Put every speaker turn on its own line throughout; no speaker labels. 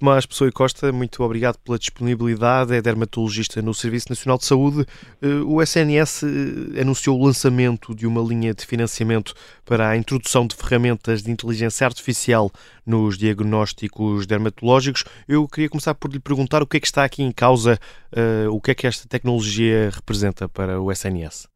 Tomás Pessoa e Costa, muito obrigado pela disponibilidade. É dermatologista no Serviço Nacional de Saúde. Eh, o SNS eh, anunciou o lançamento de uma linha de financiamento para a introdução de ferramentas de inteligência artificial nos diagnósticos dermatológicos. Eu queria começar por lhe perguntar o que é que está aqui em causa, eh, o que é que esta tecnologia representa para o SNS.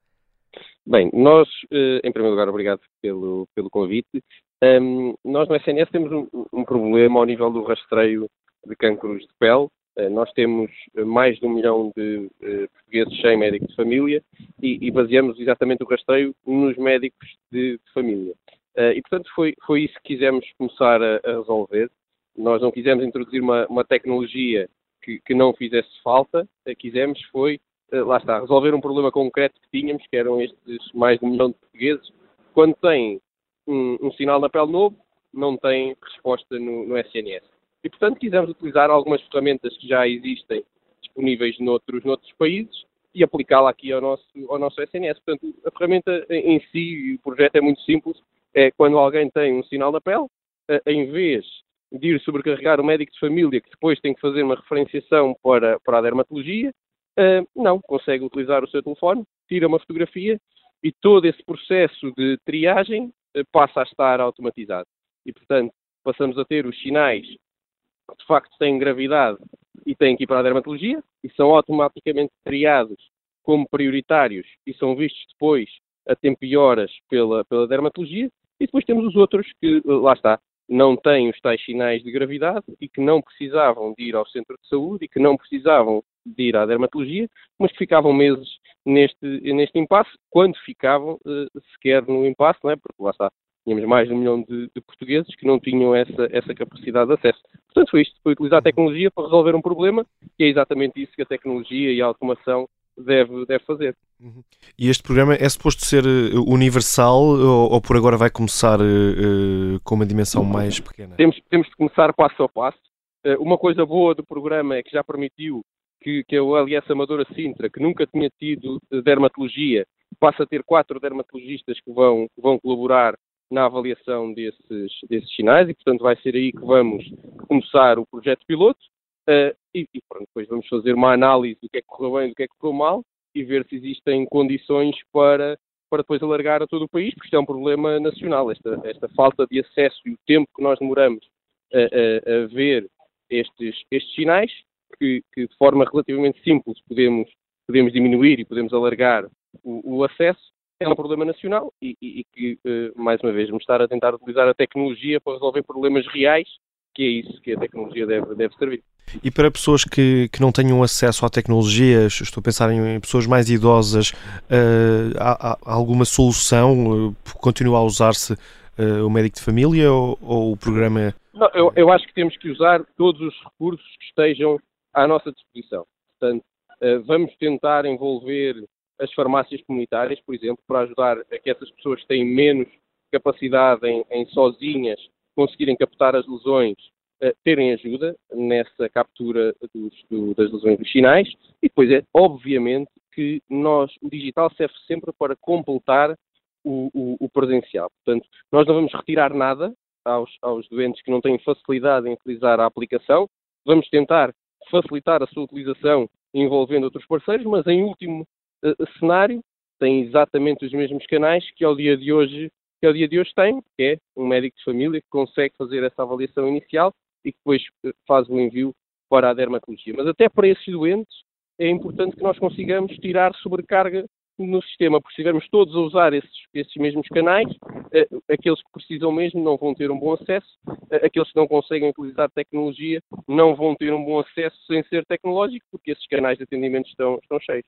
Bem, nós, em primeiro lugar, obrigado pelo, pelo convite. Um, nós no SNS temos um, um, problema ao nível do rastreio de cancros de pele. Uh, nós temos mais de um milhão de uh, portugueses sem médico de família e, e, baseamos exatamente o rastreio nos médicos de, de família. Uh, e, portanto, foi, foi isso que quisemos começar a, a resolver. Nós não quisemos introduzir uma, uma tecnologia que, que, não fizesse falta, quisemos foi, lá está, resolver um problema concreto que tínhamos, que eram estes mais de um milhão de portugueses, quando têm um, um sinal na pele novo, não tem resposta no, no, SNS. E, portanto, quisemos utilizar algumas ferramentas que já existem disponíveis noutros, noutros países e aplicá-la aqui ao nosso, ao nosso SNS. Portanto, a ferramenta em si, o projeto é muito simples. É quando alguém tem um sinal na pele, eh, em vez de ir sobrecarregar o médico de família, que depois tem que fazer uma referenciação para, para a dermatologia, eh, não, consegue utilizar o seu telefone, tira uma fotografia e todo esse processo de triagem passa a estar automatizado. E, portanto, passamos a ter os sinais que de facto têm gravidade e têm que ir para a dermatologia e são automaticamente triados como prioritários e são vistos depois a tempo e horas pela, pela dermatologia. E depois temos os outros que, eh, lá está, não têm os tais sinais de gravidade e que não precisavam de ir ao centro de saúde e que não precisavam de ir à dermatologia, mas que ficavam meses neste, neste impasse, quando ficavam uh, sequer no impasse, não é? porque lá está, tínhamos mais de um milhão de, de, portugueses que não tinham essa, essa capacidade de acesso. Portanto, foi isto, foi utilizar a tecnologia para resolver um problema e é exatamente isso que a tecnologia e a automação deve, deve fazer.
Uhum. E este programa é suposto ser eh, universal ou, ou por agora vai começar uh, com uma dimensão mais pequena?
Temos, temos de começar passo a passo. Uh, uma coisa boa do programa é que já permitiu que, que a OLS Amadora Sintra, que nunca tinha tido dermatologia, passa a ter quatro dermatologistas que vão, vão colaborar na avaliação desses, desses sinais e, portanto, vai ser aí que vamos começar o projeto piloto uh, e, e pronto, depois vamos fazer uma análise do que é que correu bem e do que é que correu mal e ver se existem condições para, para depois alargar a todo o país, porque isto é um problema nacional, esta, esta falta de acesso e o tempo que nós demoramos a, a, a ver estes, estes sinais que, que, de forma relativamente simples podemos, podemos diminuir e podemos alargar o, o acesso, é um problema nacional e, e, e que, uh, mais uma vez, vamos estar a tentar utilizar a tecnologia para resolver problemas reais, que é isso que a tecnologia deve, deve servir.
E para pessoas que, que não tenham acesso à tecnologia, estou a pensar em pessoas mais idosas, uh, há, há, alguma solução? Uh, continua a usar-se o médico de família ou, ou o programa?
Não, eu, eu, acho que temos que usar todos os recursos que estejam à nossa disposição. Portanto, eh, vamos tentar envolver as farmácias comunitárias, por exemplo, para ajudar a que essas pessoas que têm menos capacidade em, em sozinhas conseguirem captar as lesões, uh, terem ajuda nessa captura dos, do, das lesões dos sinais. E depois é, obviamente, que nós, o digital serve sempre para completar o, o, o presencial. Portanto, nós não vamos retirar nada aos, aos doentes que não têm facilidade em utilizar a aplicação. Vamos tentar facilitar a sua utilização envolvendo outros parceiros, mas em último uh, cenário tem exatamente os mesmos canais que ao dia de hoje que ao dia de hoje tem, que é um médico de família que consegue fazer essa avaliação inicial e que depois uh, faz o envio para a dermatologia. Mas até para esses doentes é importante que nós consigamos tirar sobrecarga no sistema, porque estivermos todos a usar esses, esses mesmos canais, eh, aqueles que precisam mesmo não vão ter um bom acesso, eh, aqueles que não conseguem utilizar tecnologia não vão ter um bom acesso sem ser tecnológico, porque esses canais de atendimento estão, estão cheios.